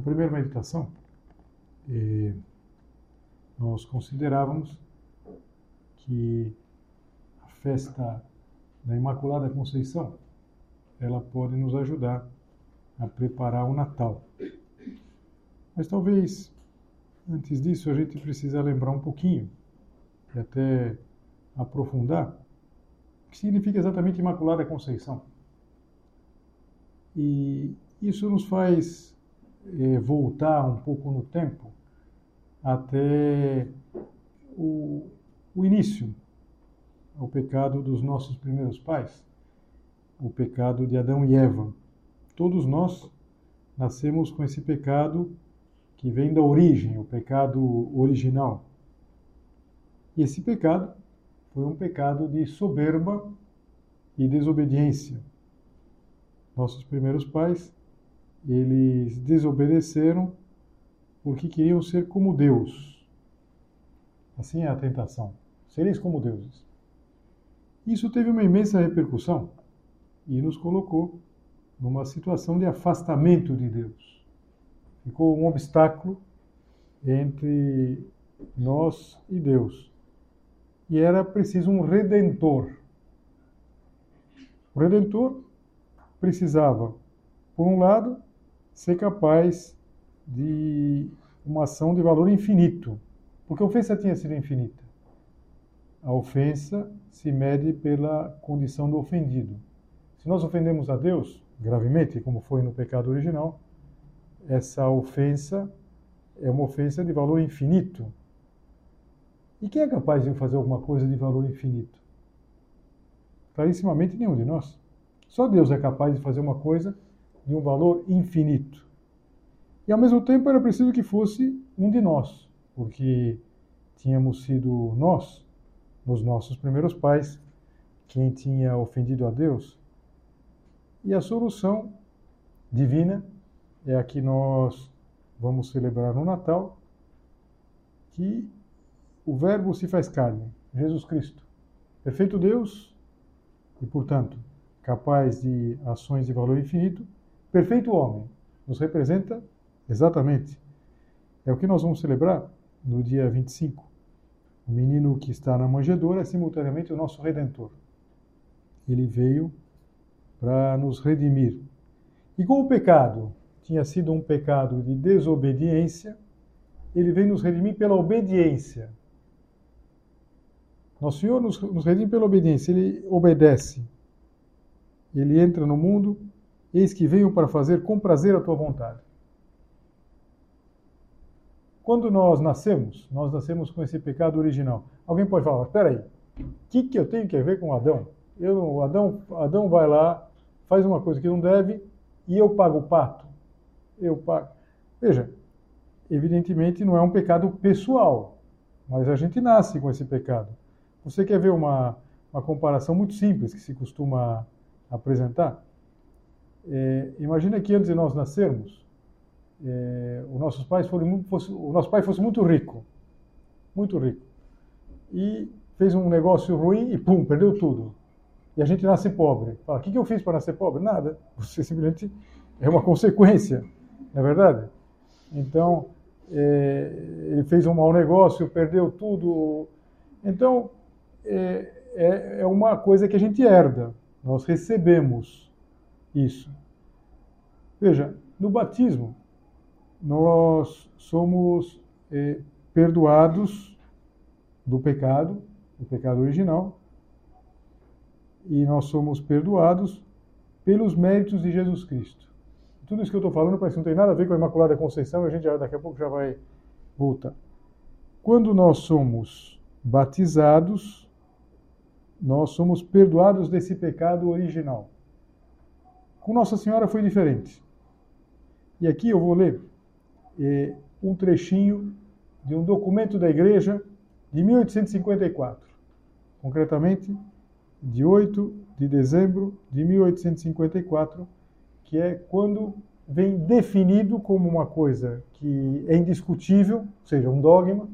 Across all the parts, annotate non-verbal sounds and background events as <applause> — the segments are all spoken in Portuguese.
Na primeira meditação, eh, nós considerávamos que a festa da Imaculada Conceição ela pode nos ajudar a preparar o Natal. Mas talvez antes disso a gente precisa lembrar um pouquinho e até aprofundar o que significa exatamente Imaculada Conceição. E isso nos faz voltar um pouco no tempo até o, o início, o pecado dos nossos primeiros pais, o pecado de Adão e Eva. Todos nós nascemos com esse pecado que vem da origem, o pecado original. E esse pecado foi um pecado de soberba e desobediência. Nossos primeiros pais eles desobedeceram porque queriam ser como Deus. Assim é a tentação. Sereis como deuses. Isso teve uma imensa repercussão e nos colocou numa situação de afastamento de Deus. Ficou um obstáculo entre nós e Deus. E era preciso um redentor. O redentor precisava, por um lado, ser capaz de uma ação de valor infinito. Porque a ofensa tinha sido infinita. A ofensa se mede pela condição do ofendido. Se nós ofendemos a Deus, gravemente, como foi no pecado original, essa ofensa é uma ofensa de valor infinito. E quem é capaz de fazer alguma coisa de valor infinito? Clarissimamente nenhum de nós. Só Deus é capaz de fazer uma coisa de um valor infinito. E ao mesmo tempo era preciso que fosse um de nós, porque tínhamos sido nós, nos nossos primeiros pais, quem tinha ofendido a Deus. E a solução divina é a que nós vamos celebrar no Natal, que o Verbo se faz carne, Jesus Cristo, perfeito Deus e, portanto, capaz de ações de valor infinito, perfeito homem, nos representa exatamente. É o que nós vamos celebrar no dia 25. O menino que está na manjedoura é simultaneamente o nosso redentor. Ele veio para nos redimir. E como o pecado tinha sido um pecado de desobediência, ele veio nos redimir pela obediência. Nosso Senhor nos, nos redime pela obediência, ele obedece. Ele entra no mundo Eis que venho para fazer com prazer a tua vontade. Quando nós nascemos, nós nascemos com esse pecado original. Alguém pode falar, espera aí, o que, que eu tenho que ver com Adão? Eu, Adão? Adão vai lá, faz uma coisa que não deve e eu pago o pato. Eu pago. Veja, evidentemente não é um pecado pessoal, mas a gente nasce com esse pecado. Você quer ver uma, uma comparação muito simples que se costuma apresentar? É, imagina que antes de nós nascermos, é, os nossos pais foram, fosse, o nosso pai fosse muito rico, muito rico, e fez um negócio ruim e pum, perdeu tudo. E a gente nasce pobre. Fala, o que, que eu fiz para nascer pobre? Nada. <laughs> Você simplesmente é uma consequência, não é verdade? Então, é, ele fez um mau negócio, perdeu tudo. Então, é, é, é uma coisa que a gente herda. Nós recebemos isso? Veja, no batismo, nós somos é, perdoados do pecado, do pecado original, e nós somos perdoados pelos méritos de Jesus Cristo. Tudo isso que eu estou falando parece que não tem nada a ver com a Imaculada Conceição, a gente já, daqui a pouco já vai voltar. Quando nós somos batizados, nós somos perdoados desse pecado original. Com Nossa Senhora foi diferente. E aqui eu vou ler eh, um trechinho de um documento da Igreja de 1854, concretamente de 8 de dezembro de 1854, que é quando vem definido como uma coisa que é indiscutível, ou seja, um dogma,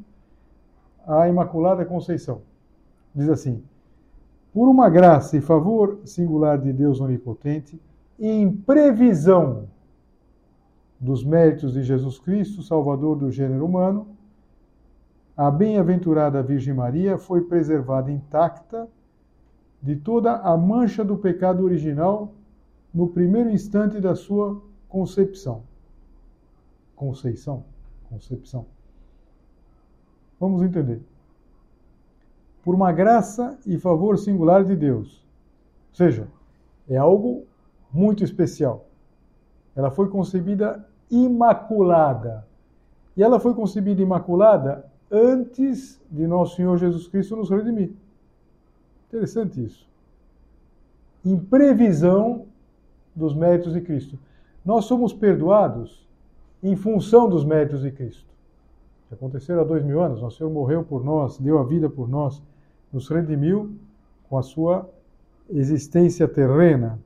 a Imaculada Conceição. Diz assim: Por uma graça e favor singular de Deus Onipotente, em previsão dos méritos de Jesus Cristo, Salvador do gênero humano, a bem-aventurada Virgem Maria foi preservada intacta de toda a mancha do pecado original no primeiro instante da sua concepção. Conceição? Concepção. Vamos entender. Por uma graça e favor singular de Deus. Ou seja, é algo muito especial. Ela foi concebida imaculada. E ela foi concebida imaculada antes de nosso Senhor Jesus Cristo nos redimir. Interessante isso. Em previsão dos méritos de Cristo. Nós somos perdoados em função dos méritos de Cristo. Que aconteceram há dois mil anos. Nosso Senhor morreu por nós, deu a vida por nós, nos redimiu com a sua existência terrena,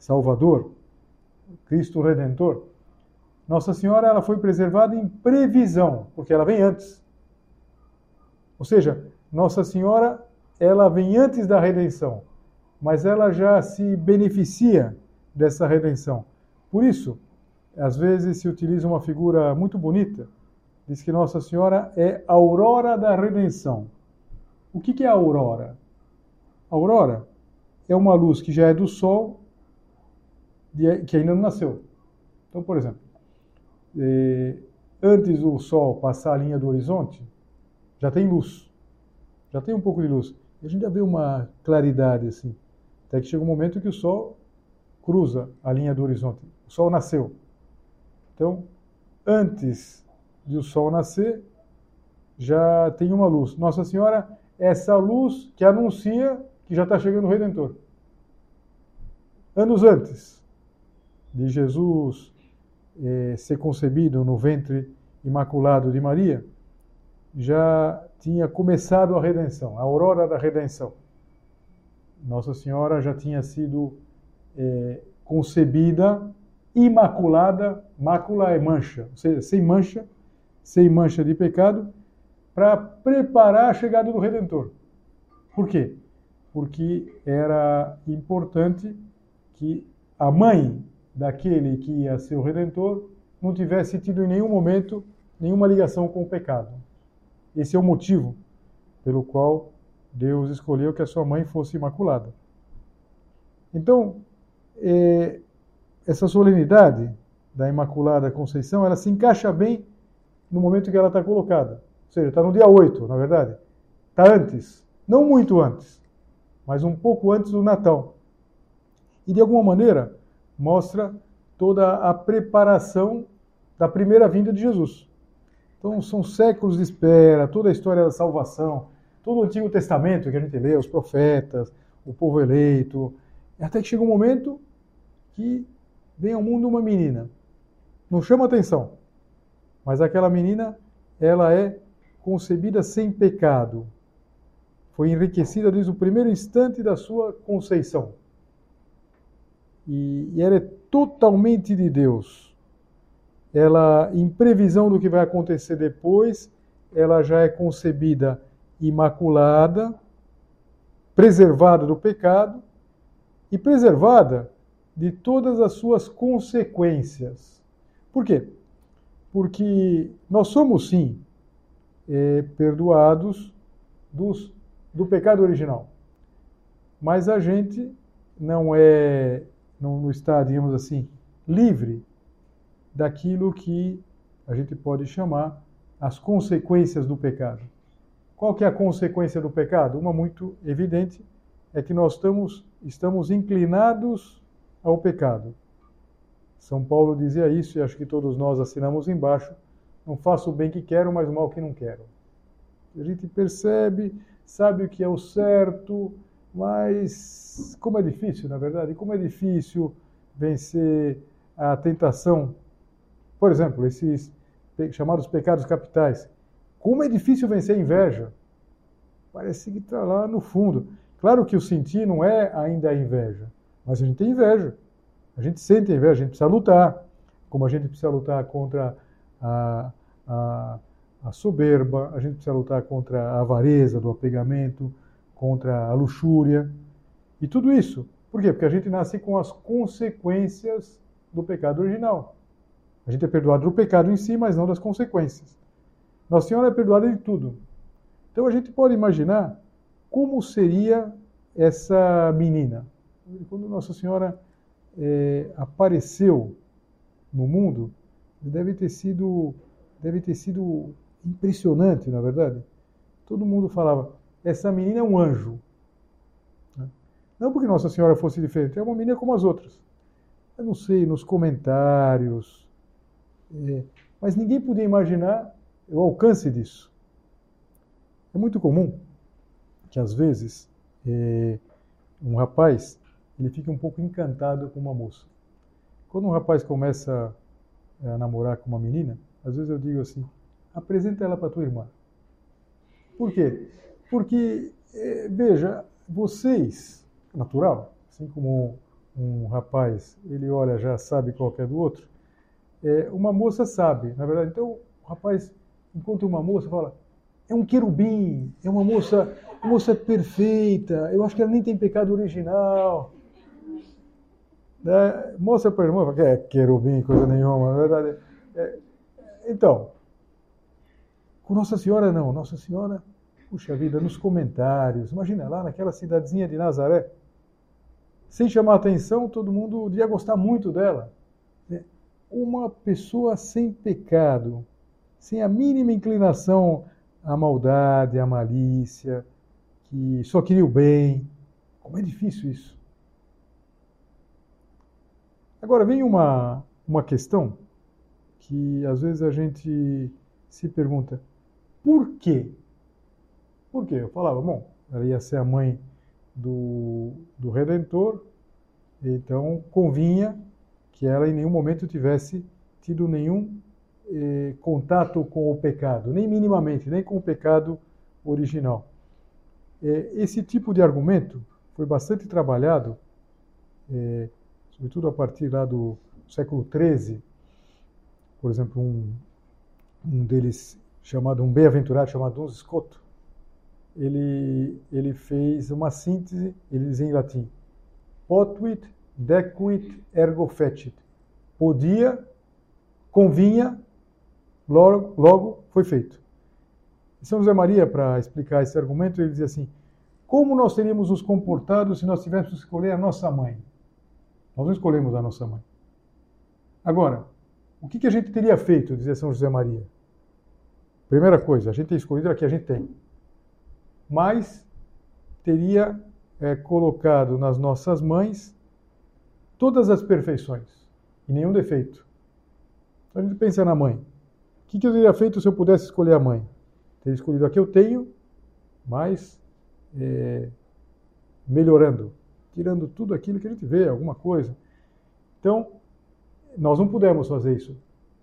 Salvador, Cristo Redentor. Nossa Senhora ela foi preservada em previsão, porque ela vem antes. Ou seja, Nossa Senhora ela vem antes da redenção, mas ela já se beneficia dessa redenção. Por isso, às vezes se utiliza uma figura muito bonita, diz que Nossa Senhora é a aurora da redenção. O que é a aurora? A aurora é uma luz que já é do sol, que ainda não nasceu. Então, por exemplo, eh, antes do sol passar a linha do horizonte, já tem luz, já tem um pouco de luz. E a gente já vê uma claridade assim, até que chega um momento que o sol cruza a linha do horizonte. O sol nasceu. Então, antes de o sol nascer, já tem uma luz. Nossa Senhora essa luz que anuncia que já está chegando o Redentor. Anos antes de Jesus eh, ser concebido no ventre imaculado de Maria, já tinha começado a redenção, a aurora da redenção. Nossa Senhora já tinha sido é, concebida imaculada, mácula é mancha, ou seja, sem mancha, sem mancha de pecado, para preparar a chegada do Redentor. Por quê? Porque era importante que a mãe daquele que ia ser o Redentor não tivesse tido em nenhum momento nenhuma ligação com o pecado. Esse é o motivo pelo qual Deus escolheu que a sua mãe fosse imaculada. Então, é, essa solenidade da Imaculada Conceição, ela se encaixa bem no momento que ela está colocada. Ou seja, está no dia 8, na verdade. Está antes. Não muito antes, mas um pouco antes do Natal. E, de alguma maneira, mostra toda a preparação da primeira vinda de Jesus. Então, são séculos de espera, toda a história da salvação, todo o Antigo Testamento que a gente lê, os profetas, o povo eleito, até que chega um momento que vem ao mundo uma menina. Não chama atenção, mas aquela menina, ela é concebida sem pecado. Foi enriquecida desde o primeiro instante da sua conceição. E, e ela é totalmente de Deus. Ela, em previsão do que vai acontecer depois, ela já é concebida imaculada, preservada do pecado e preservada de todas as suas consequências. Por quê? Porque nós somos, sim, é, perdoados dos, do pecado original. Mas a gente não é não, não está, digamos assim, livre daquilo que a gente pode chamar as consequências do pecado. Qual que é a consequência do pecado? Uma muito evidente é que nós estamos, estamos inclinados ao pecado. São Paulo dizia isso e acho que todos nós assinamos embaixo. Não faço o bem que quero, mas o mal que não quero. A gente percebe, sabe o que é o certo, mas como é difícil, na verdade, como é difícil vencer a tentação. Por exemplo, esses chamados pecados capitais. Como é difícil vencer a inveja. Parece que está lá no fundo. Claro que o sentir não é ainda a inveja, mas a gente tem inveja. A gente sente a inveja, a gente precisa lutar. Como a gente precisa lutar contra a, a, a soberba, a gente precisa lutar contra a avareza do apegamento, contra a luxúria. E tudo isso. Por quê? Porque a gente nasce com as consequências do pecado original. A gente é perdoado do pecado em si, mas não das consequências. Nossa Senhora é perdoada de tudo. Então a gente pode imaginar como seria essa menina. Quando Nossa Senhora é, apareceu no mundo, deve ter sido deve ter sido impressionante, na verdade. Todo mundo falava: essa menina é um anjo. Não porque Nossa Senhora fosse diferente, é uma menina como as outras. Eu não sei, nos comentários, é, mas ninguém podia imaginar o alcance disso. É muito comum que às vezes é, um rapaz ele fica um pouco encantado com uma moça. Quando um rapaz começa a namorar com uma menina, às vezes eu digo assim: apresenta ela para tua irmã. Por quê? Porque, é, veja, vocês, natural, assim como um rapaz, ele olha, já sabe qual é do outro, é, uma moça sabe, na verdade. Então, o rapaz encontra uma moça e fala: é um querubim, é uma moça, moça perfeita, eu acho que ela nem tem pecado original. Né? Mostra para a irmã, que é querubim, coisa nenhuma, na verdade. É, então, com Nossa Senhora não, Nossa Senhora, puxa vida, nos comentários, imagina lá naquela cidadezinha de Nazaré, sem chamar atenção, todo mundo ia gostar muito dela uma pessoa sem pecado, sem a mínima inclinação à maldade, à malícia, que só queria o bem. Como é difícil isso. Agora vem uma, uma questão que às vezes a gente se pergunta: por quê? Por quê? Eu falava, bom, ela ia ser a mãe do, do Redentor, então convinha que ela em nenhum momento tivesse tido nenhum eh, contato com o pecado, nem minimamente, nem com o pecado original. Eh, esse tipo de argumento foi bastante trabalhado, eh, sobretudo a partir lá do século XIII, por exemplo, um, um deles chamado um bem-aventurado chamado Duns Scoto, ele ele fez uma síntese, ele diz em latim: potuit decuit ergo fecit. Podia, convinha, logo, logo foi feito. São José Maria, para explicar esse argumento, ele dizia assim: como nós teríamos nos comportado se nós tivéssemos que escolher a nossa mãe? Nós não escolhemos a nossa mãe. Agora, o que, que a gente teria feito, dizia São José Maria? Primeira coisa, a gente tem escolhido a que a gente tem. Mas teria é, colocado nas nossas mães todas as perfeições e nenhum defeito. Então a gente pensa na mãe. O que, que eu teria feito se eu pudesse escolher a mãe? Teria escolhido a que eu tenho, mas é, melhorando, tirando tudo aquilo que a gente vê, alguma coisa. Então, nós não pudemos fazer isso.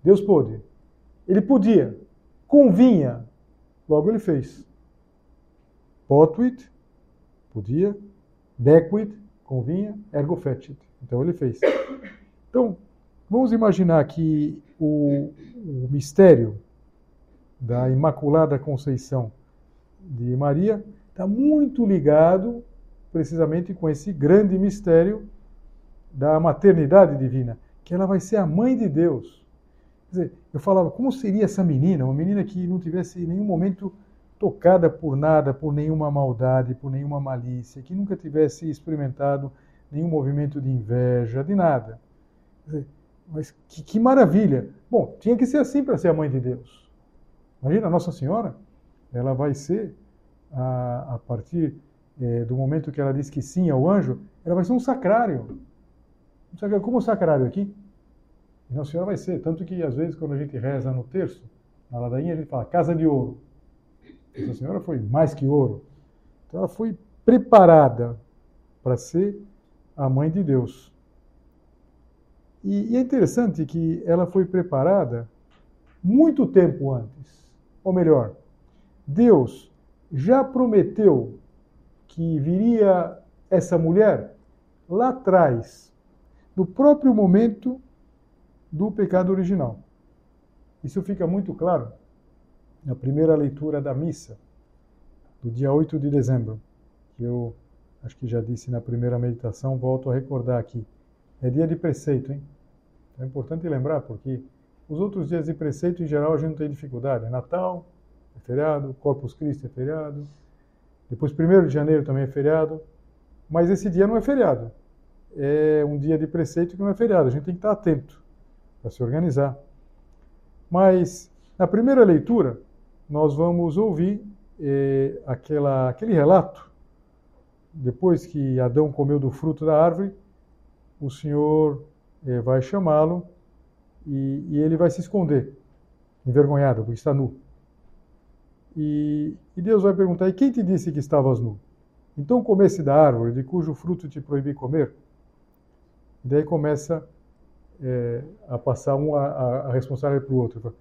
Deus pôde. Ele podia, convinha, logo ele fez. Potuit, podia, dequit, convinha, ergo fecit. Então ele fez. Então, vamos imaginar que o, o mistério da Imaculada Conceição de Maria está muito ligado precisamente com esse grande mistério da maternidade divina, que ela vai ser a mãe de Deus. Quer dizer, eu falava, como seria essa menina? Uma menina que não tivesse em nenhum momento tocada por nada, por nenhuma maldade, por nenhuma malícia, que nunca tivesse experimentado nenhum movimento de inveja, de nada. Mas que, que maravilha! Bom, tinha que ser assim para ser a mãe de Deus. Imagina, Nossa Senhora, ela vai ser, a, a partir é, do momento que ela diz que sim ao anjo, ela vai ser um sacrário. Como o sacrário aqui? Nossa Senhora vai ser. Tanto que, às vezes, quando a gente reza no terço, na ladainha, a gente fala casa de ouro. Nossa Senhora foi mais que ouro. Então, ela foi preparada para ser a mãe de Deus. E, e é interessante que ela foi preparada muito tempo antes. Ou melhor, Deus já prometeu que viria essa mulher lá atrás, no próprio momento do pecado original. Isso fica muito claro na primeira leitura da missa, do dia 8 de dezembro, que eu acho que já disse na primeira meditação, volto a recordar aqui. É dia de preceito, hein? É importante lembrar, porque os outros dias de preceito, em geral, a gente não tem dificuldade. É Natal, é feriado, Corpus Christi é feriado, depois 1 de janeiro também é feriado, mas esse dia não é feriado. É um dia de preceito que não é feriado, a gente tem que estar atento para se organizar. Mas, na primeira leitura, nós vamos ouvir eh, aquela, aquele relato. Depois que Adão comeu do fruto da árvore, o Senhor eh, vai chamá-lo e, e, ele vai se esconder, envergonhado, porque está nu. E, e Deus vai perguntar: E quem te disse que estavas nu? Então comesse da árvore de cujo fruto te proibi comer? E daí começa é, a passar um a, a, responsabilidade para o outro.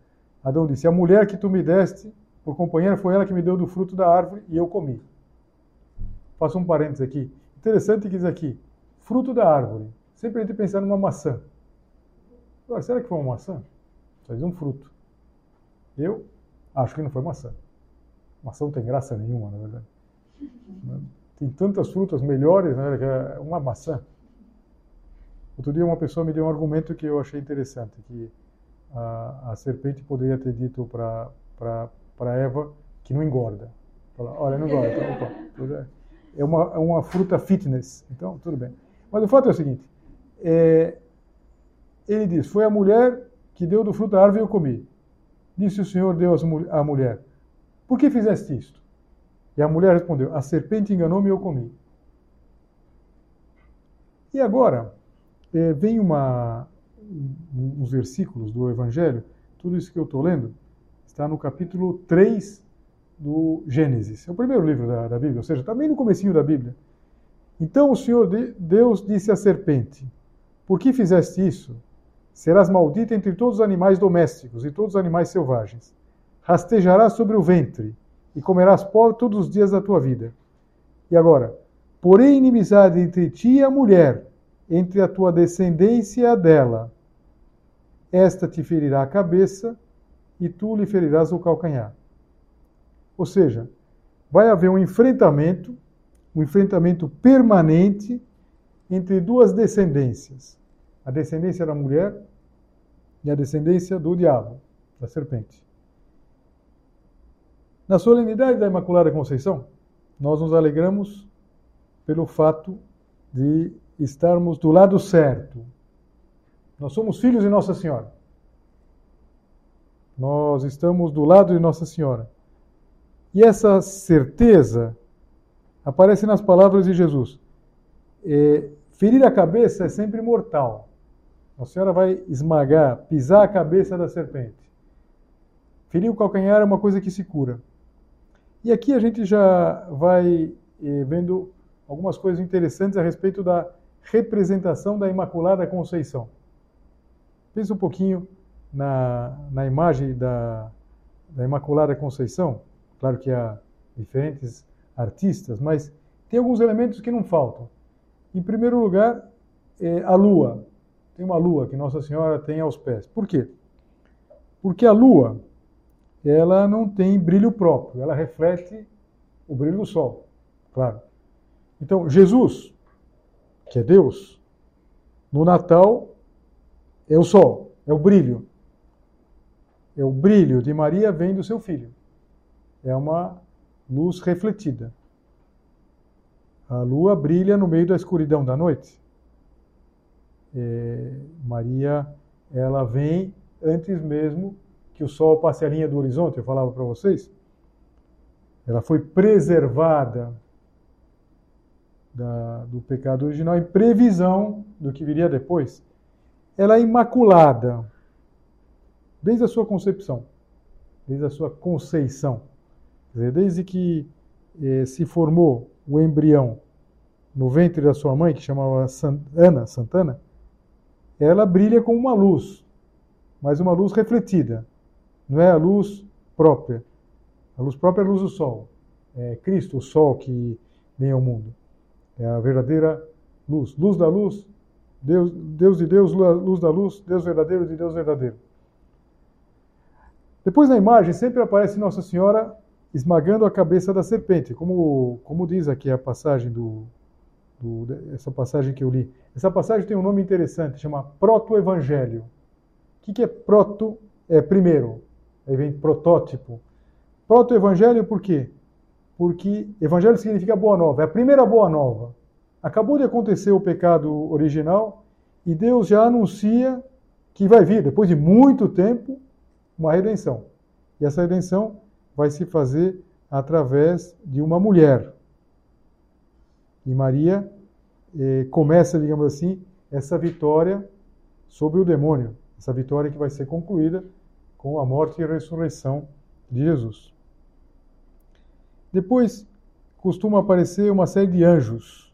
Adão disse: A mulher que tu me deste por companheira foi ela que me deu do fruto da árvore e eu comi. Faço um parênteses aqui. Interessante que diz aqui: fruto da árvore. Sempre a gente pensa numa maçã. Agora, será que foi uma maçã? Diz um fruto. Eu acho que não foi maçã. Maçã não tem graça nenhuma, na verdade. <laughs> Tem tantas frutas melhores né, é uma maçã. Outro dia uma pessoa me deu um argumento que eu achei interessante, que a, a serpente poderia ter dito para Eva que não engorda. Fala, olha, não engorda. Então, <laughs> é, uma, é uma fruta fitness, então tudo bem. Mas o fato é o seguinte, é, ele diz, foi a mulher que deu do fruto da árvore e eu comi. Disse o Senhor Deus à mulher, por que fizeste isto? E a mulher respondeu, a serpente enganou-me e eu comi. E agora, é, vem uma, uns versículos do Evangelho, tudo isso que eu estou lendo está no capítulo 3 do Gênesis. É o primeiro livro da, da Bíblia, ou seja, está bem no comecinho da Bíblia. Então o Senhor Deus disse à serpente, por que fizeste isso? Serás maldita entre todos os animais domésticos e todos os animais selvagens. Rastejarás sobre o ventre e comerás pó todos os dias da tua vida. E agora, porém inimizade entre ti e a mulher, entre a tua descendência e a dela. Esta te ferirá a cabeça e tu lhe ferirás o calcanhar. Ou seja, vai haver um enfrentamento, um enfrentamento permanente entre duas descendências: a descendência da mulher e a descendência do diabo, da serpente. Na solenidade da Imaculada Conceição, nós nos alegramos pelo fato de estarmos do lado certo. Nós somos filhos de Nossa Senhora. Nós estamos do lado de Nossa Senhora. E essa certeza aparece nas palavras de Jesus. É, ferir a cabeça é sempre mortal. Nossa Senhora vai esmagar, pisar a cabeça da serpente. Ferir o calcanhar é uma coisa que se cura. E aqui a gente já vai eh, vendo algumas coisas interessantes a respeito da representação da Imaculada Conceição. Pensa um pouquinho na, na imagem da, da Imaculada Conceição. Claro que há diferentes artistas, mas tem alguns elementos que não faltam. Em primeiro lugar, é a lua. Tem uma lua que Nossa Senhora tem aos pés. Por quê? Porque a lua, ela não tem brilho próprio, ela reflete o brilho do sol, claro. Então, Jesus, que é Deus, no Natal o sol, é o brilho. É o brilho de Maria vem do seu filho. É uma luz refletida. a lua brilha no meio da escuridão da noite. É, Maria, ela vem antes mesmo que o sol passe a linha do horizonte, eu falava para vocês. Ela foi preservada da, do pecado original em previsão do que viria depois. Ela é imaculada desde a sua concepção, desde a sua conceição. Dizer, desde que eh, se formou o embrião no ventre da sua mãe, que chamava Ana, Santana, ela brilha com uma luz, mas uma luz refletida. Não é a luz própria. A luz própria é a luz do sol. É Cristo, o sol que vem ao mundo. É a verdadeira luz. Luz da luz, Deus, Deus de Deus, luz da luz, Deus verdadeiro de Deus verdadeiro. Depois na imagem sempre aparece Nossa Senhora esmagando a cabeça da serpente, como, como diz aqui a passagem do, do, essa passagem que eu li. Essa passagem tem um nome interessante, chama Proto-Evangelho. O que, que é proto? É primeiro, aí vem protótipo. Proto-Evangelho por quê? Porque Evangelho significa boa nova, é a primeira boa nova. Acabou de acontecer o pecado original e Deus já anuncia que vai vir, depois de muito tempo, uma redenção. E essa redenção vai se fazer através de uma mulher, e Maria eh, começa, digamos assim, essa vitória sobre o demônio, essa vitória que vai ser concluída com a morte e a ressurreição de Jesus. Depois costuma aparecer uma série de anjos,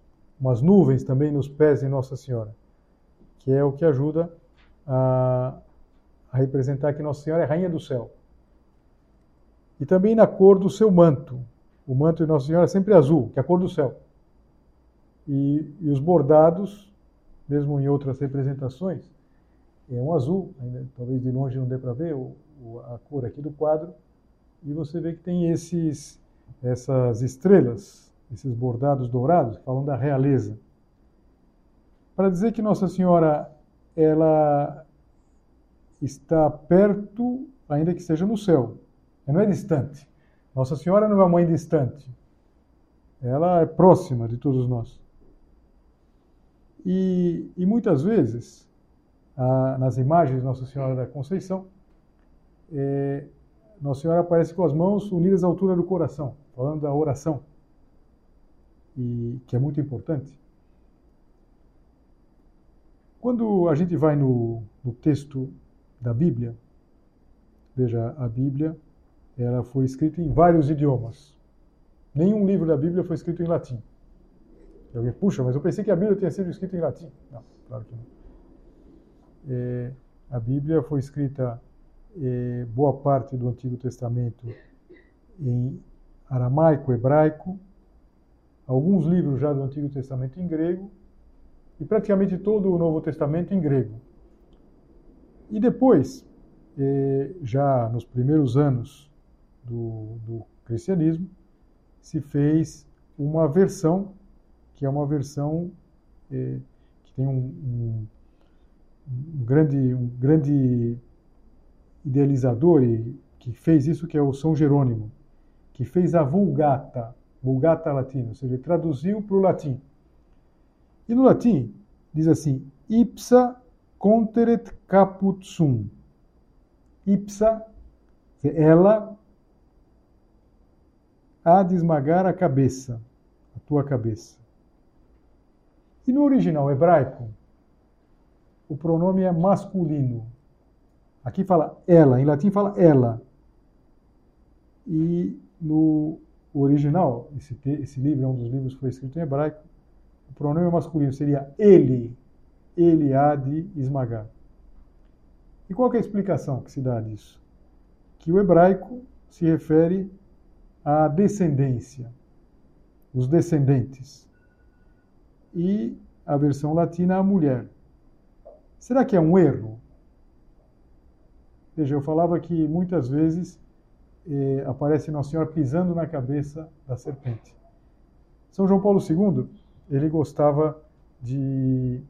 umas nuvens também nos pés de Nossa Senhora, que é o que ajuda a, a representar que Nossa Senhora é rainha do céu. E também na cor do seu manto. O manto de Nossa Senhora é sempre azul, que é a cor do céu. E, e os bordados, mesmo em outras representações, é um azul, ainda, talvez de longe não dê para ver o, o, a cor aqui do quadro, e você vê que tem esses, essas estrelas, esses bordados dourados, falam da realeza. Para dizer que Nossa Senhora ela está perto, ainda que seja no céu, ela não é distante. Nossa Senhora não é uma mãe distante, ela é próxima de todos nós. E, e muitas vezes, a, nas imagens de Nossa Senhora da Conceição, é, Nossa Senhora aparece com as mãos unidas à altura do coração, falando da oração, e que é muito importante. Quando a gente vai no, no texto da Bíblia, veja, a Bíblia ela foi escrita em vários idiomas. Nenhum livro da Bíblia foi escrito em latim. E alguém, puxa, mas eu pensei que a Bíblia tinha sido escrita em latim. Não, claro que não. É, a Bíblia foi escrita é, boa parte do Antigo Testamento em aramaico, hebraico, alguns livros já do Antigo Testamento em grego e praticamente todo o Novo Testamento em grego. E depois, é, já nos primeiros anos do, do cristianismo, se fez uma versão que é uma versão é, que tem um, um, um, grande, um grande idealizador e que fez isso, que é o São Jerônimo, que fez a Vulgata, Vulgata Latina, ou seja, traduziu para o latim. E no latim diz assim: ipsa conteret caput sum. Ipsa, ela há de esmagar a cabeça, a tua cabeça. E no original hebraico, o pronome é masculino. Aqui fala ela, em latim fala ela. E no original, esse, esse livro é um dos livros que foi escrito em hebraico, o pronome masculino seria ele. Ele há de esmagar. E qual é a explicação que se dá disso? Que o hebraico se refere à descendência, os descendentes e a versão latina a mulher. Será que é um erro? Veja, eu falava que muitas vezes eh, aparece Nossa Senhora pisando na cabeça da serpente. São João Paulo II, ele gostava de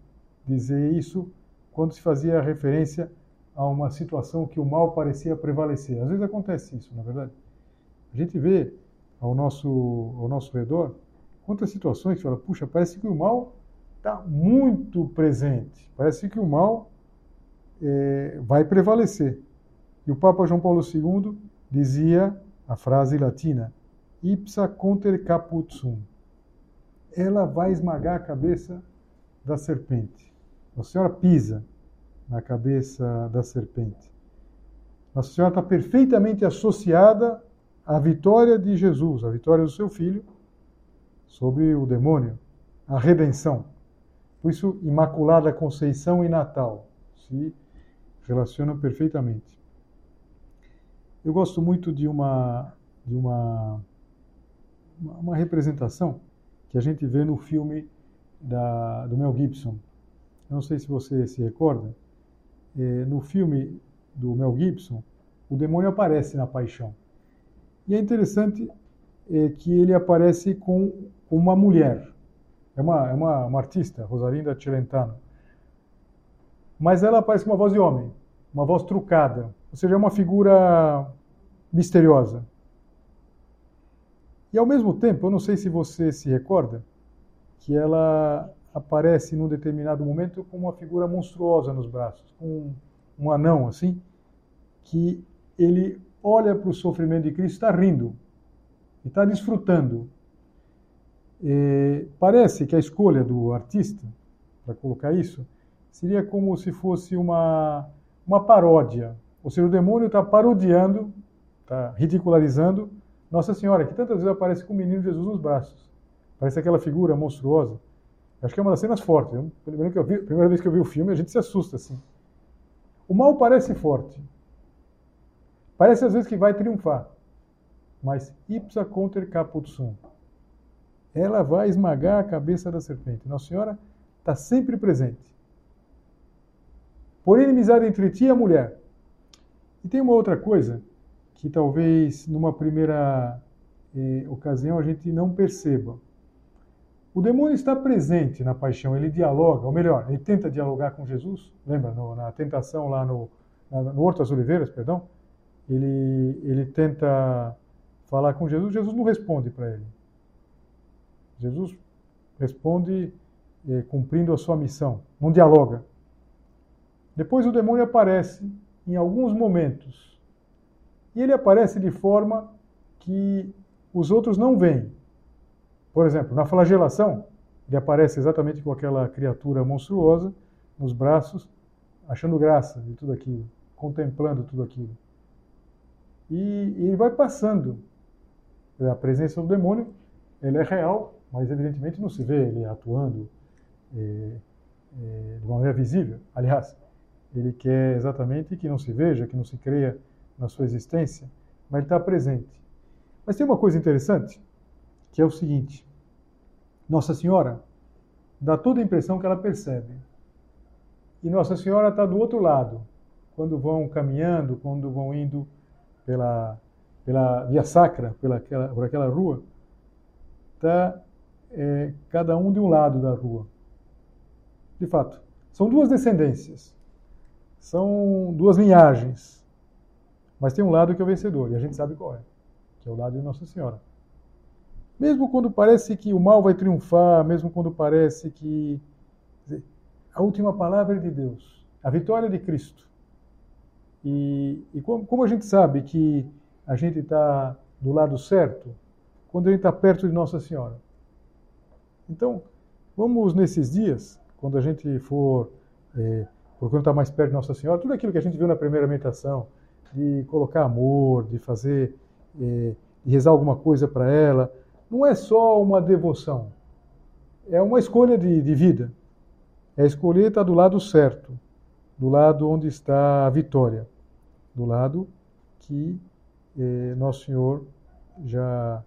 dizer isso quando se fazia referência a uma situação que o mal parecia prevalecer. Às vezes acontece isso, na verdade. A gente vê ao nosso, ao nosso redor Quantas situações que fala, puxa, parece que o mal está muito presente, parece que o mal é, vai prevalecer. E o Papa João Paulo II dizia a frase latina, ipsa conter caput sum. Ela vai esmagar a cabeça da serpente. A Senhora pisa na cabeça da serpente. Nossa Senhora está perfeitamente associada à vitória de Jesus, à vitória do seu Filho sobre o demônio, a redenção. Por isso, Imaculada Conceição e Natal se relacionam perfeitamente. Eu gosto muito de uma de uma uma representação que a gente vê no filme da, do Mel Gibson. Eu não sei se você se recorda. É, no filme do Mel Gibson, o demônio aparece na paixão. E é interessante é, que ele aparece com uma mulher. É uma, é uma, uma artista, Rosalinda Celentano. Mas ela aparece com uma voz de homem, uma voz trucada. Ou seja, é uma figura misteriosa. E ao mesmo tempo, eu não sei se você se recorda, que ela aparece num determinado momento com uma figura monstruosa nos braços, com um anão assim, que ele olha para o sofrimento de Cristo está rindo, e está desfrutando. E parece que a escolha do artista para colocar isso seria como se fosse uma, uma paródia. Ou seja, o demônio está parodiando, está ridicularizando Nossa Senhora, que tantas vezes aparece com o menino Jesus nos braços. Parece aquela figura monstruosa. Acho que é uma das cenas fortes. Eu primeira vez que eu vi o filme, a gente se assusta assim. O mal parece forte. Parece às vezes que vai triunfar. Mas ipsa conter caput sum. Ela vai esmagar a cabeça da serpente. Nossa Senhora está sempre presente. Por inimizade entre ti e a mulher. E tem uma outra coisa que talvez numa primeira eh, ocasião a gente não perceba. O demônio está presente na paixão, ele dialoga, ou melhor, ele tenta dialogar com Jesus. Lembra, no, na tentação lá no, no Horto das Oliveiras, perdão? Ele, ele tenta falar com Jesus, Jesus não responde para ele. Jesus responde eh, cumprindo a sua missão, não dialoga. Depois o demônio aparece em alguns momentos. E ele aparece de forma que os outros não veem. Por exemplo, na flagelação, ele aparece exatamente com aquela criatura monstruosa nos braços, achando graça de tudo aquilo, contemplando tudo aquilo. E, ele vai passando. A presença do demônio, ele é real, mas evidentemente não se vê ele atuando é, é, de uma maneira visível. Aliás, ele quer exatamente que não se veja, que não se creia na sua existência, mas ele está presente. Mas tem uma coisa interessante, que é o seguinte: Nossa Senhora dá toda a impressão que ela percebe. E Nossa Senhora está do outro lado, quando vão caminhando, quando vão indo pela, pela via sacra, pela aquela, por aquela rua, está é, cada um de um lado da rua. De fato, são duas descendências, são duas linhagens, mas tem um lado que é o vencedor, e a gente sabe qual é, que é o lado de Nossa Senhora. Mesmo quando parece que o mal vai triunfar, mesmo quando parece que a última palavra é de Deus, a vitória é de Cristo. E, e como, como, a gente sabe que a gente está do lado certo, quando a gente está perto de Nossa Senhora. Então, vamos nesses dias, quando a gente for é, procurando estar mais perto de Nossa Senhora, tudo aquilo que a gente viu na primeira meditação, de colocar amor, de fazer, é, de rezar alguma coisa para ela, não é só uma devoção, é uma escolha de, de vida. É escolher estar do lado certo, do lado onde está a vitória, do lado que eh, Nosso Senhor já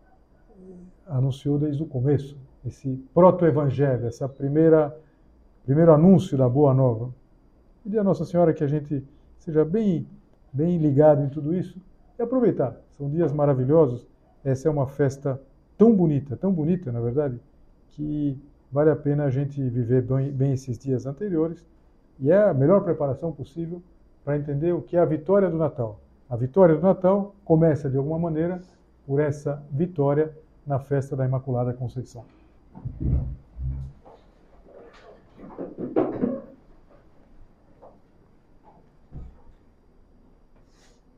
anunciou desde o começo, esse proto-evangelho, primeira primeiro anúncio da boa nova. Pedir a Nossa Senhora que a gente seja bem bem ligado em tudo isso e aproveitar. São dias maravilhosos. Essa é uma festa tão bonita, tão bonita, na verdade, que vale a pena a gente viver bem, bem esses dias anteriores e é a melhor preparação possível para entender o que é a vitória do Natal. A vitória do Natal começa, de alguma maneira, por essa vitória na festa da Imaculada Conceição.